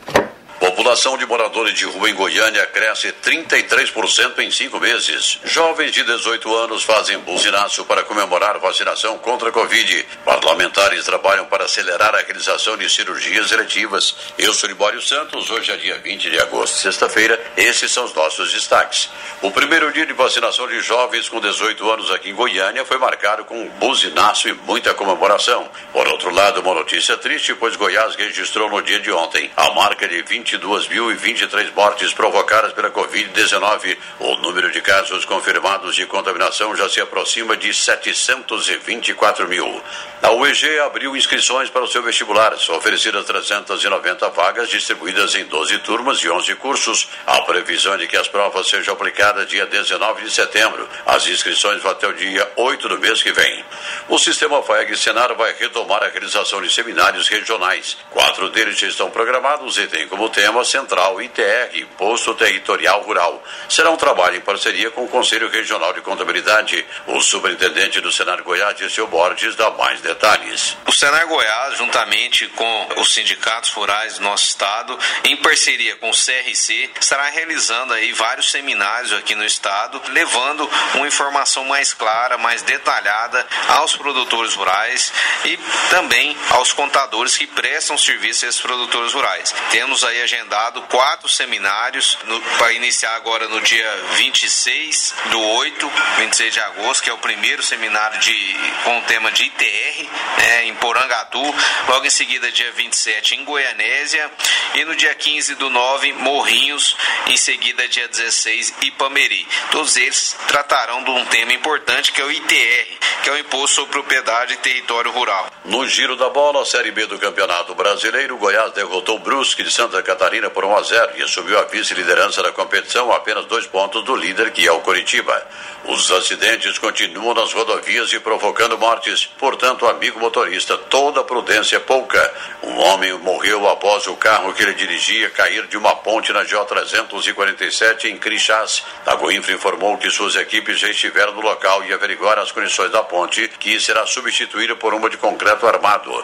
População de moradores de rua em Goiânia cresce 33% em cinco meses. Jovens de 18 anos fazem buzinaço para comemorar vacinação contra a Covid. Parlamentares trabalham para acelerar a realização de cirurgias eletivas. Eu sou Libório Santos, hoje é dia 20 de agosto, sexta-feira. Esses são os nossos destaques. O primeiro dia de vacinação de jovens com 18 anos aqui em Goiânia foi marcado com buzinaço e muita comemoração. Por outro lado, uma notícia triste, pois Goiás registrou no dia de ontem a marca de 22 2.023 mortes provocadas pela Covid-19. O número de casos confirmados de contaminação já se aproxima de 724 mil. A UEG abriu inscrições para o seu vestibular. São oferecidas 390 vagas distribuídas em 12 turmas e 11 cursos. A previsão é de que as provas sejam aplicadas dia 19 de setembro. As inscrições vão até o dia 8 do mês que vem. O sistema FAEG Senar vai retomar a realização de seminários regionais. Quatro deles já estão programados e têm como tema Central ITR, Imposto Territorial Rural. Será um trabalho em parceria com o Conselho Regional de Contabilidade. O superintendente do Senar Goiás, Dirceu Borges, dá mais detalhes. O Senar Goiás, juntamente com os sindicatos rurais do nosso estado, em parceria com o CRC, estará realizando aí vários seminários aqui no estado, levando uma informação mais clara, mais detalhada aos produtores rurais e também aos contadores que prestam serviço a esses produtores rurais. Temos aí agendado quatro seminários para iniciar agora no dia 26 do 8, 26 de agosto, que é o primeiro seminário de, com o tema de ITR, né, em Porangatu. Logo em seguida, dia 27 em Goianésia. E no dia 15 do 9, Morrinhos. Em seguida, dia 16, Ipameri. Todos eles tratarão de um tema importante que é o ITR, que é o Imposto sobre Propriedade e Território Rural. No giro da bola, a Série B do Campeonato Brasileiro, Goiás derrotou Brusque de Santa Catarina por 1 a 0 e assumiu a vice-liderança da competição a apenas dois pontos do líder, que é o Coritiba. Os acidentes continuam nas rodovias e provocando mortes. Portanto, amigo motorista, toda prudência é pouca. Um homem morreu após o carro que ele dirigia cair de uma ponte na GO 347 em Crixás. A Goinfra informou que suas equipes já estiveram no local e averiguaram as condições da ponte, que será substituída por uma de concreto armado.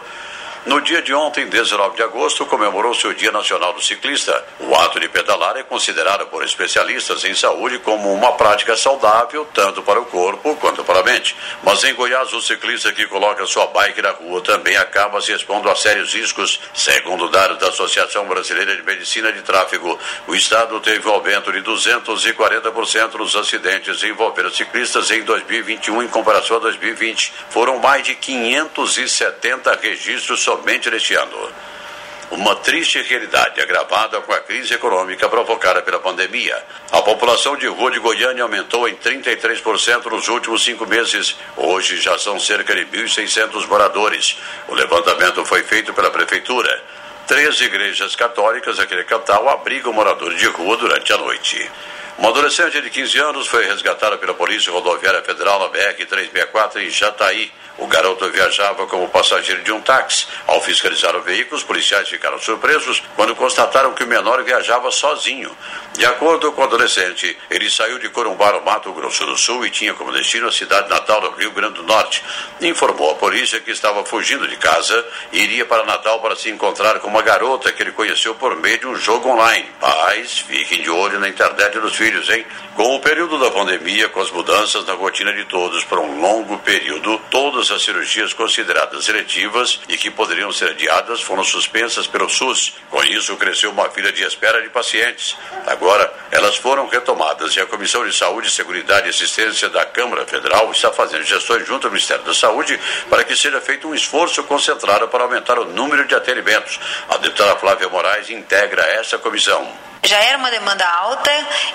No dia de ontem, 19 de agosto, comemorou-se o Dia Nacional do Ciclista. O ato de pedalar é considerado por especialistas em saúde como uma prática saudável, tanto para o corpo quanto para a mente. Mas em Goiás, o ciclista que coloca sua bike na rua também acaba se expondo a sérios riscos. Segundo dados da Associação Brasileira de Medicina de Tráfego, o estado teve um aumento de 240% nos acidentes envolvendo ciclistas em 2021 em comparação a 2020. Foram mais de 570 registros somente neste ano. uma triste realidade agravada com a crise econômica provocada pela pandemia. A população de rua de Goiânia aumentou em 33% nos últimos cinco meses. Hoje já são cerca de 1.600 moradores. O levantamento foi feito pela Prefeitura. Três igrejas católicas aqui em Cantal abrigam moradores de rua durante a noite. Uma adolescente de 15 anos foi resgatada pela Polícia Rodoviária Federal na BR-364 em Jataí. O garoto viajava como passageiro de um táxi. Ao fiscalizar o veículo, os policiais ficaram surpresos quando constataram que o menor viajava sozinho. De acordo com o adolescente, ele saiu de Corumbá, no Mato Grosso do Sul, e tinha como destino a cidade natal do Rio Grande do Norte. Informou a polícia que estava fugindo de casa e iria para Natal para se encontrar com uma garota que ele conheceu por meio de um jogo online. Pais, fiquem de olho na internet dos filhos, hein? Com o período da pandemia, com as mudanças na rotina de todos por um longo período, todas as cirurgias consideradas eletivas e que poderiam ser adiadas foram suspensas pelo SUS. Com isso, cresceu uma fila de espera de pacientes. Agora, elas foram retomadas e a Comissão de Saúde, Seguridade e Assistência da Câmara Federal está fazendo gestões junto ao Ministério da Saúde para que seja feito um esforço concentrado para aumentar o número de atendimentos. A deputada Flávia Moraes integra essa comissão. Já era uma demanda alta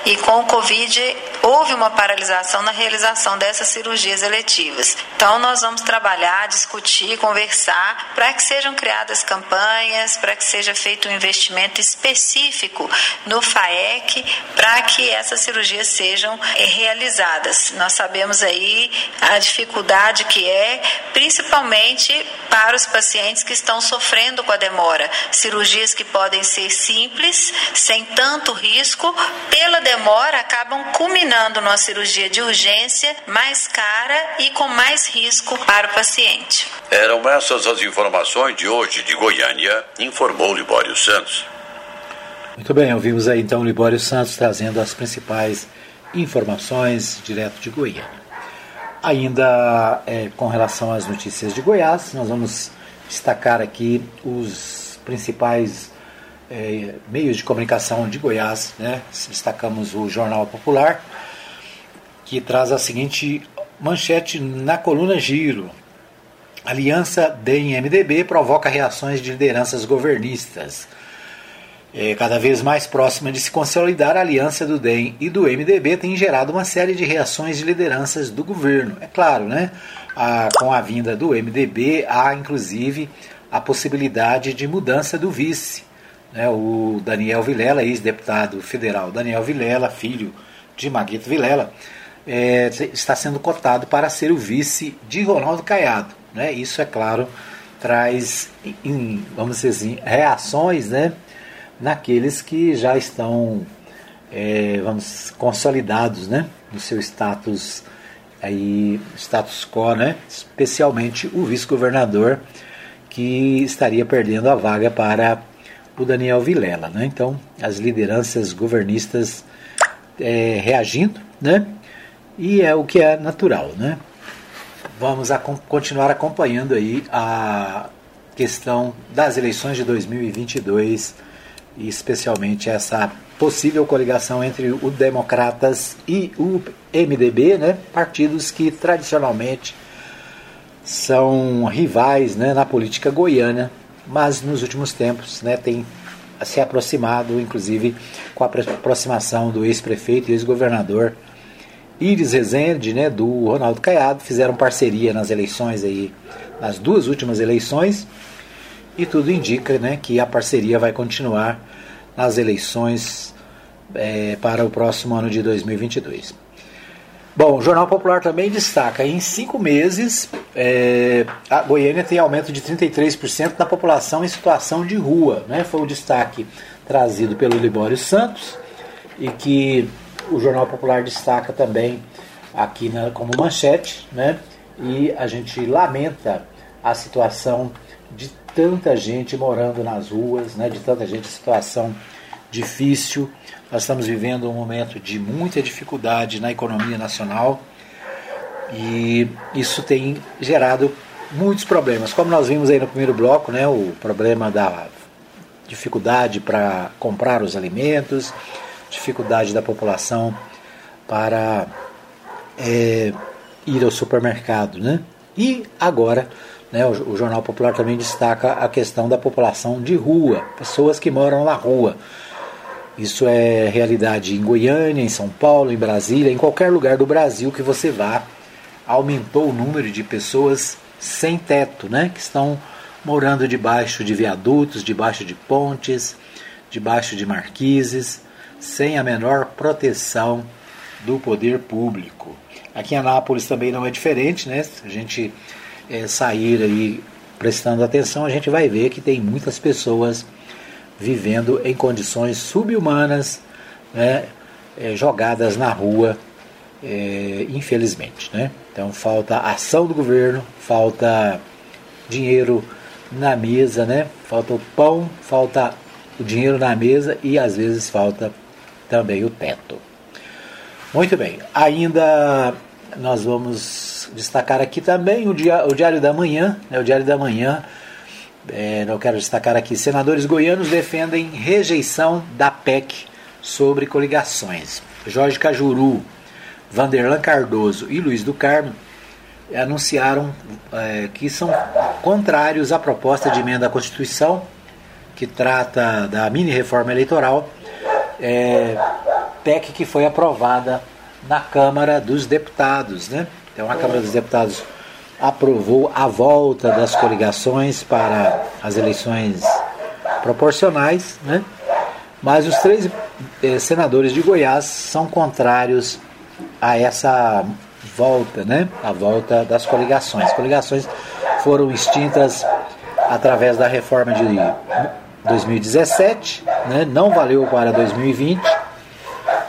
e com o Covid houve uma paralisação na realização dessas cirurgias eletivas. Então, nós vamos trabalhar, discutir, conversar para que sejam criadas campanhas, para que seja feito um investimento específico no FAEC para que essas cirurgias sejam eh, realizadas. Nós sabemos aí a dificuldade que é, principalmente para os pacientes que estão sofrendo com a demora. Cirurgias que podem ser simples, sem tanto risco, pela demora, acabam culminando numa cirurgia de urgência mais cara e com mais risco para o paciente. Eram essas as informações de hoje de Goiânia, informou Libório Santos. Muito bem, ouvimos aí então Libório Santos trazendo as principais informações direto de Goiânia. Ainda é, com relação às notícias de Goiás, nós vamos destacar aqui os principais é, meios de comunicação de Goiás, né? destacamos o Jornal Popular, que traz a seguinte manchete na coluna Giro. Aliança DEM-MDB provoca reações de lideranças governistas. É, cada vez mais próxima de se consolidar, a aliança do DEM e do MDB tem gerado uma série de reações de lideranças do governo. É claro, né? A, com a vinda do MDB, há inclusive a possibilidade de mudança do vice né, o Daniel Vilela, ex-deputado federal Daniel Vilela, filho de Maguito Vilela, é, está sendo cotado para ser o vice de Ronaldo Caiado. Né? Isso, é claro, traz, em, vamos dizer assim, reações né, naqueles que já estão, é, vamos, consolidados né, no seu status, aí, status quo, né? especialmente o vice-governador que estaria perdendo a vaga para o Daniel Vilela. Né? Então, as lideranças governistas é, reagindo, né? E é o que é natural. Né? Vamos a, continuar acompanhando aí a questão das eleições de 2022 e especialmente essa possível coligação entre o Democratas e o MDB, né? partidos que tradicionalmente são rivais né, na política goiana mas nos últimos tempos né, tem se aproximado, inclusive com a aproximação do ex-prefeito e ex-governador Iris Rezende, né, do Ronaldo Caiado, fizeram parceria nas eleições aí, nas duas últimas eleições, e tudo indica né, que a parceria vai continuar nas eleições é, para o próximo ano de 2022. Bom, o Jornal Popular também destaca: em cinco meses, é, a Goiânia tem aumento de 33% da população em situação de rua. Né? Foi o destaque trazido pelo Libório Santos e que o Jornal Popular destaca também aqui na, como manchete. Né? E a gente lamenta a situação de tanta gente morando nas ruas, né? de tanta gente em situação difícil nós estamos vivendo um momento de muita dificuldade na economia nacional e isso tem gerado muitos problemas. Como nós vimos aí no primeiro bloco, né, o problema da dificuldade para comprar os alimentos, dificuldade da população para é, ir ao supermercado, né? E agora Né, o, o Jornal Popular também destaca a questão da população de rua, pessoas que moram na rua. Isso é realidade em Goiânia, em São Paulo, em Brasília, em qualquer lugar do Brasil que você vá. Aumentou o número de pessoas sem teto, né, que estão morando debaixo de viadutos, debaixo de pontes, debaixo de marquises, sem a menor proteção do poder público. Aqui em Anápolis também não é diferente, né? Se a gente é, sair aí prestando atenção, a gente vai ver que tem muitas pessoas vivendo em condições subhumanas, né? É, jogadas na rua, é, infelizmente, né? Então falta ação do governo, falta dinheiro na mesa, né? Falta o pão, falta o dinheiro na mesa e às vezes falta também o teto. Muito bem, ainda nós vamos destacar aqui também o, dia, o Diário da Manhã, né? o Diário da Manhã, é, eu quero destacar aqui, senadores goianos defendem rejeição da PEC sobre coligações. Jorge Cajuru, Vanderlan Cardoso e Luiz do Carmo anunciaram é, que são contrários à proposta de emenda à Constituição que trata da mini reforma eleitoral, é, PEC que foi aprovada na Câmara dos Deputados. Né? Então a Câmara dos Deputados aprovou a volta das coligações para as eleições proporcionais, né? mas os três eh, senadores de Goiás são contrários a essa volta, né? A volta das coligações. As coligações foram extintas através da reforma de 2017, né? não valeu para 2020,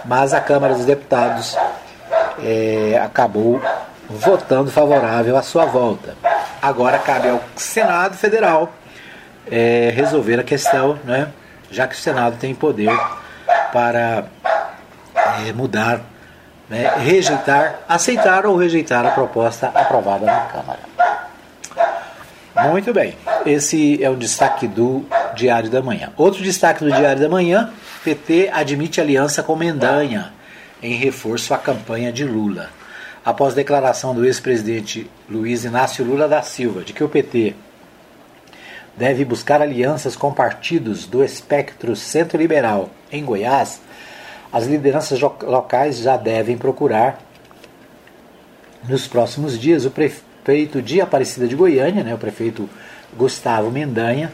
mas a Câmara dos Deputados é, acabou votando favorável à sua volta. Agora cabe ao Senado Federal é, resolver a questão, né? já que o Senado tem poder para é, mudar né, rejeitar, aceitar ou rejeitar a proposta aprovada na Câmara. Muito bem, esse é o destaque do Diário da Manhã. Outro destaque do Diário da Manhã: PT admite aliança com Mendanha em reforço à campanha de Lula. Após declaração do ex-presidente Luiz Inácio Lula da Silva de que o PT deve buscar alianças com partidos do espectro centro-liberal em Goiás, as lideranças locais já devem procurar, nos próximos dias, o prefeito de Aparecida de Goiânia, né, o prefeito Gustavo Mendanha,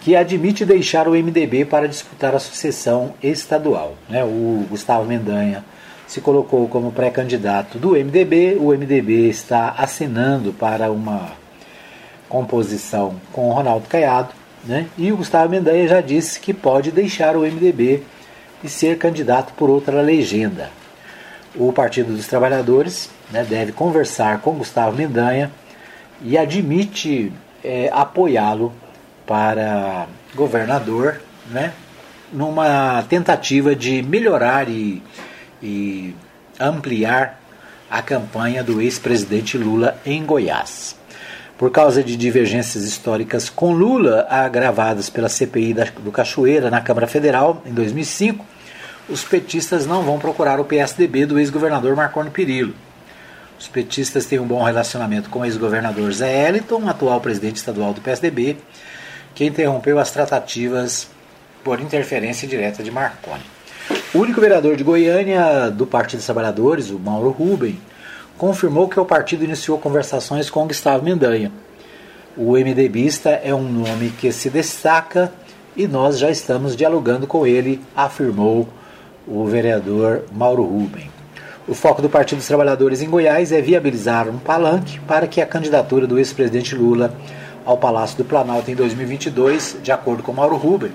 que admite deixar o MDB para disputar a sucessão estadual. Né? O Gustavo Mendanha se colocou como pré-candidato do MDB, o MDB está assinando para uma composição com o Ronaldo Caiado, né? e o Gustavo Mendanha já disse que pode deixar o MDB e ser candidato por outra legenda. O Partido dos Trabalhadores né, deve conversar com Gustavo Mendanha e admite é, apoiá-lo para governador, né, numa tentativa de melhorar e, e ampliar a campanha do ex-presidente Lula em Goiás. Por causa de divergências históricas com Lula, agravadas pela CPI do Cachoeira na Câmara Federal em 2005, os petistas não vão procurar o PSDB do ex-governador Marconi Perillo. Os petistas têm um bom relacionamento com o ex-governador Zé Eliton, atual presidente estadual do PSDB, que interrompeu as tratativas por interferência direta de Marconi. O único vereador de Goiânia do Partido dos Trabalhadores, o Mauro Ruben, confirmou que o partido iniciou conversações com Gustavo Mendanha. O MDBista é um nome que se destaca e nós já estamos dialogando com ele, afirmou o vereador Mauro Ruben. O foco do Partido dos Trabalhadores em Goiás é viabilizar um palanque para que a candidatura do ex-presidente Lula ao Palácio do Planalto em 2022, de acordo com Mauro Ruben,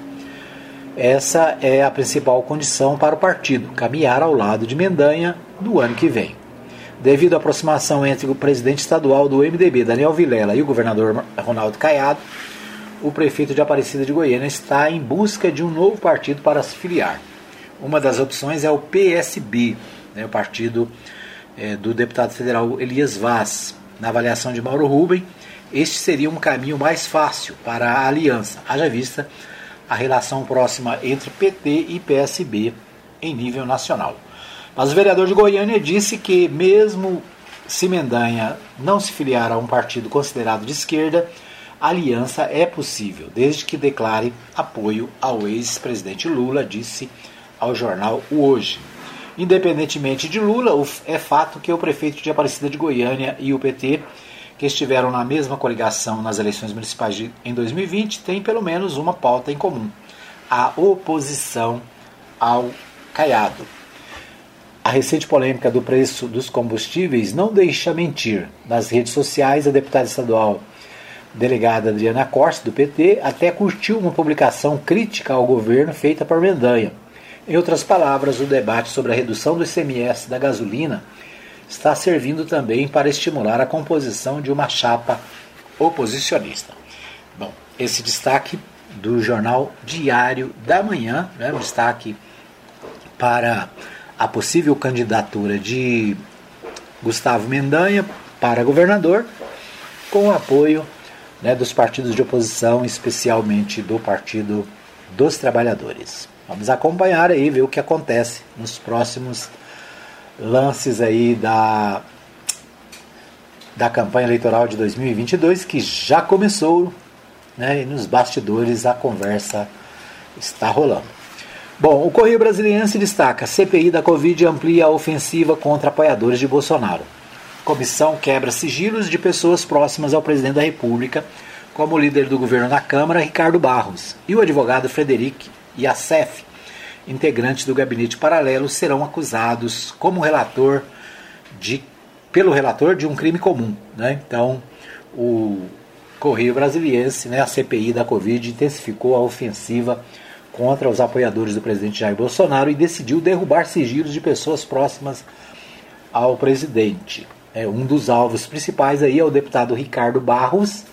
essa é a principal condição para o partido caminhar ao lado de Mendanha no ano que vem. Devido à aproximação entre o presidente estadual do MDB, Daniel Vilela, e o governador Ronaldo Caiado, o prefeito de Aparecida de Goiânia está em busca de um novo partido para se filiar. Uma das opções é o PSB, né, o partido é, do deputado federal Elias Vaz. Na avaliação de Mauro Rubem, este seria um caminho mais fácil para a aliança, haja vista a relação próxima entre PT e PSB em nível nacional. Mas o vereador de Goiânia disse que, mesmo se Mendanha não se filiar a um partido considerado de esquerda, a aliança é possível, desde que declare apoio ao ex-presidente Lula, disse ao jornal O Hoje. Independentemente de Lula, é fato que o prefeito de Aparecida de Goiânia e o PT, que estiveram na mesma coligação nas eleições municipais de, em 2020, têm pelo menos uma pauta em comum: a oposição ao Caiado. A recente polêmica do preço dos combustíveis não deixa mentir. Nas redes sociais, a deputada estadual delegada Adriana Corse, do PT, até curtiu uma publicação crítica ao governo feita por Mendanha. Em outras palavras, o debate sobre a redução do ICMS da gasolina está servindo também para estimular a composição de uma chapa oposicionista. Bom, esse destaque do jornal Diário da Manhã, né, um destaque para a possível candidatura de Gustavo Mendanha para governador, com o apoio né, dos partidos de oposição, especialmente do Partido dos Trabalhadores. Vamos acompanhar aí, ver o que acontece nos próximos lances aí da, da campanha eleitoral de 2022, que já começou, né, e nos bastidores a conversa está rolando. Bom, o Correio Brasiliense destaca: CPI da Covid amplia a ofensiva contra apoiadores de Bolsonaro. Comissão quebra sigilos de pessoas próximas ao presidente da República, como o líder do governo na Câmara, Ricardo Barros, e o advogado Frederic Yassef, integrantes do gabinete paralelo, serão acusados como relator de, pelo relator de um crime comum. Né? Então, o Correio Brasiliense, né, a CPI da Covid, intensificou a ofensiva contra os apoiadores do presidente Jair Bolsonaro e decidiu derrubar sigilos de pessoas próximas ao presidente. É, um dos alvos principais aí é o deputado Ricardo Barros,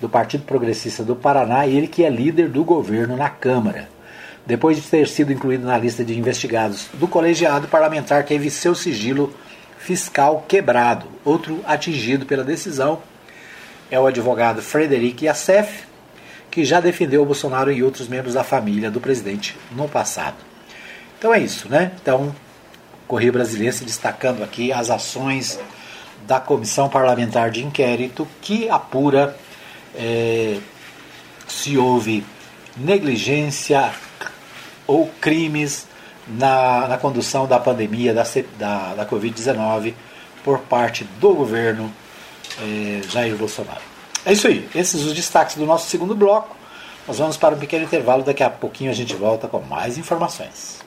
do Partido Progressista do Paraná, ele que é líder do governo na Câmara. Depois de ter sido incluído na lista de investigados do colegiado parlamentar, teve seu sigilo fiscal quebrado. Outro atingido pela decisão é o advogado Frederic Yassef, que já defendeu o Bolsonaro e outros membros da família do presidente no passado. Então é isso, né? Então, Correio Brasileiro se destacando aqui as ações da Comissão Parlamentar de Inquérito que apura é, se houve negligência ou crimes na, na condução da pandemia da, da, da Covid-19 por parte do governo é, Jair Bolsonaro. É isso aí. Esses os destaques do nosso segundo bloco. Nós vamos para um pequeno intervalo. Daqui a pouquinho a gente volta com mais informações.